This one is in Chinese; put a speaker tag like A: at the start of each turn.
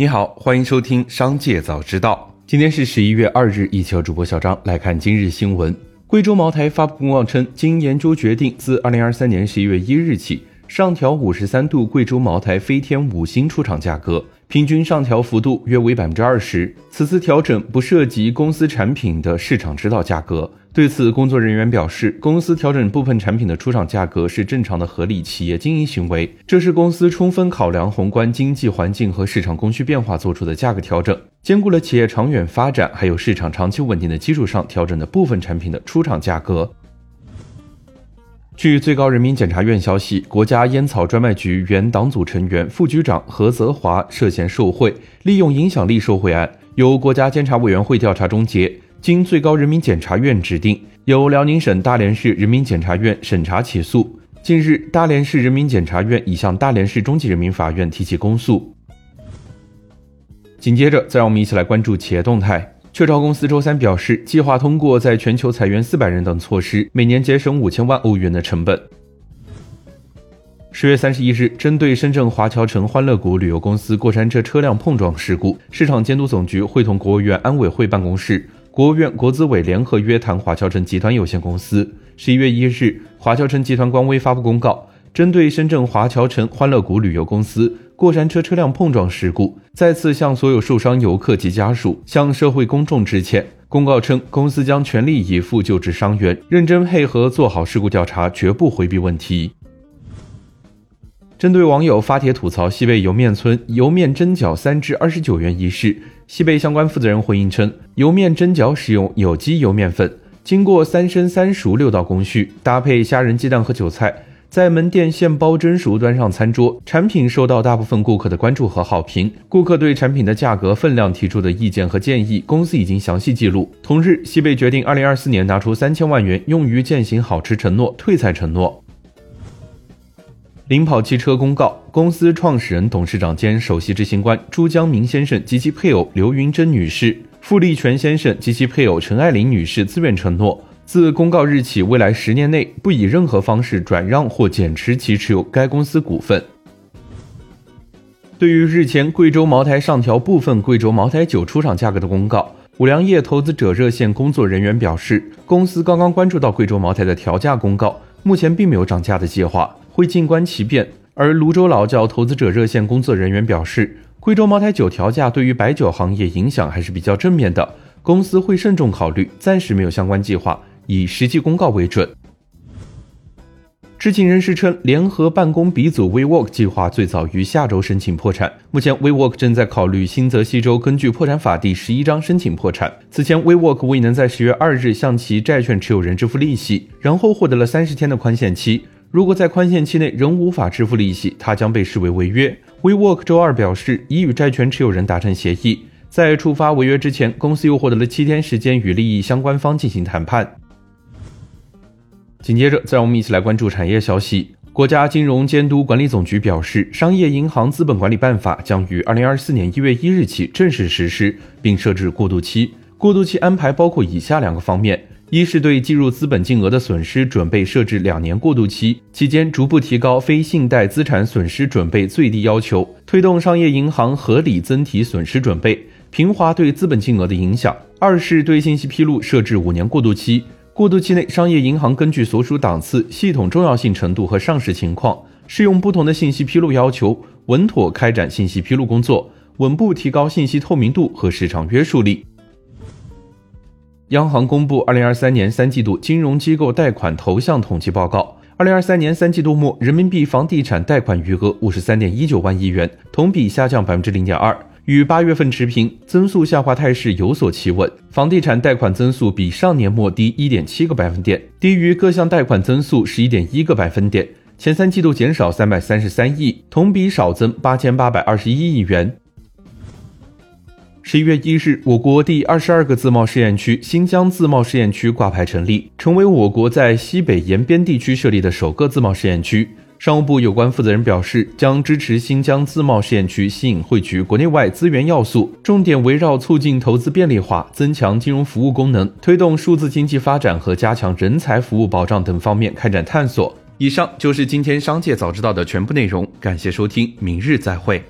A: 你好，欢迎收听《商界早知道》。今天是十一月二日，一起和主播小张来看今日新闻。贵州茅台发布公告称，经研究决定，自二零二三年十一月一日起，上调五十三度贵州茅台飞天五星出厂价格。平均上调幅度约为百分之二十。此次调整不涉及公司产品的市场指导价格。对此，工作人员表示，公司调整部分产品的出厂价格是正常的合理企业经营行为，这是公司充分考量宏观经济环境和市场供需变化做出的价格调整，兼顾了企业长远发展还有市场长期稳定的基础上调整的部分产品的出厂价格。据最高人民检察院消息，国家烟草专卖局原党组成员、副局长何泽华涉嫌受贿、利用影响力受贿案，由国家监察委员会调查终结，经最高人民检察院指定，由辽宁省大连市人民检察院审查起诉。近日，大连市人民检察院已向大连市中级人民法院提起公诉。紧接着，再让我们一起来关注企业动态。雀巢公司周三表示，计划通过在全球裁员四百人等措施，每年节省五千万欧元的成本。十月三十一日，针对深圳华侨城欢乐谷旅游公司过山车车辆碰撞事故，市场监督总局会同国务院安委会办公室、国务院国资委联合约谈华侨城集团有限公司。十一月一日，华侨城集团官微发布公告。针对深圳华侨城欢乐谷旅游公司过山车车辆碰撞事故，再次向所有受伤游客及家属、向社会公众致歉。公告称，公司将全力以赴救治伤员，认真配合做好事故调查，绝不回避问题。针对网友发帖吐槽西贝莜面村莜面蒸饺三至二十九元一事，西贝相关负责人回应称，莜面蒸饺使用有机莜面粉，经过三生三熟六道工序，搭配虾仁、鸡蛋和韭菜。在门店现包蒸熟，端上餐桌，产品受到大部分顾客的关注和好评。顾客对产品的价格、分量提出的意见和建议，公司已经详细记录。同日，西贝决定二零二四年拿出三千万元用于践行好吃承诺、退菜承诺。领跑汽车公告，公司创始人、董事长兼首席执行官朱江明先生及其配偶刘云珍女士、傅立全先生及其配偶陈爱玲女士自愿承诺。自公告日起，未来十年内不以任何方式转让或减持其持有该公司股份。对于日前贵州茅台上调部分贵州茅台酒出厂价格的公告，五粮液投资者热线工作人员表示，公司刚刚关注到贵州茅台的调价公告，目前并没有涨价的计划，会静观其变。而泸州老窖投资者热线工作人员表示，贵州茅台酒调价对于白酒行业影响还是比较正面的，公司会慎重考虑，暂时没有相关计划。以实际公告为准。知情人士称，联合办公鼻祖 WeWork 计划最早于下周申请破产。目前，WeWork 正在考虑新泽西州根据破产法第十一章申请破产。此前，WeWork 未能在十月二日向其债券持有人支付利息，然后获得了三十天的宽限期。如果在宽限期内仍无法支付利息，它将被视为违约。WeWork 周二表示，已与债权持有人达成协议，在触发违约之前，公司又获得了七天时间与利益相关方进行谈判。紧接着，再让我们一起来关注产业消息。国家金融监督管理总局表示，《商业银行资本管理办法》将于二零二四年一月一日起正式实施，并设置过渡期。过渡期安排包括以下两个方面：一是对计入资本金额的损失准备设置两年过渡期，期间逐步提高非信贷资产损失准备最低要求，推动商业银行合理增提损失准备，平滑对资本金额的影响；二是对信息披露设置五年过渡期。过渡期内，商业银行根据所属档次、系统重要性程度和上市情况，适用不同的信息披露要求，稳妥开展信息披露工作，稳步提高信息透明度和市场约束力。央行公布二零二三年三季度金融机构贷款投向统计报告，二零二三年三季度末，人民币房地产贷款余额五十三点一九万亿元，同比下降百分之零点二。与八月份持平，增速下滑态势有所企稳。房地产贷款增速比上年末低一点七个百分点，低于各项贷款增速十一点一个百分点。前三季度减少三百三十三亿，同比少增八千八百二十一亿元。十一月一日，我国第二十二个自贸试验区新疆自贸试验区挂牌成立，成为我国在西北延边地区设立的首个自贸试验区。商务部有关负责人表示，将支持新疆自贸试验区吸引汇聚国内外资源要素，重点围绕促进投资便利化、增强金融服务功能、推动数字经济发展和加强人才服务保障等方面开展探索。以上就是今天商界早知道的全部内容，感谢收听，明日再会。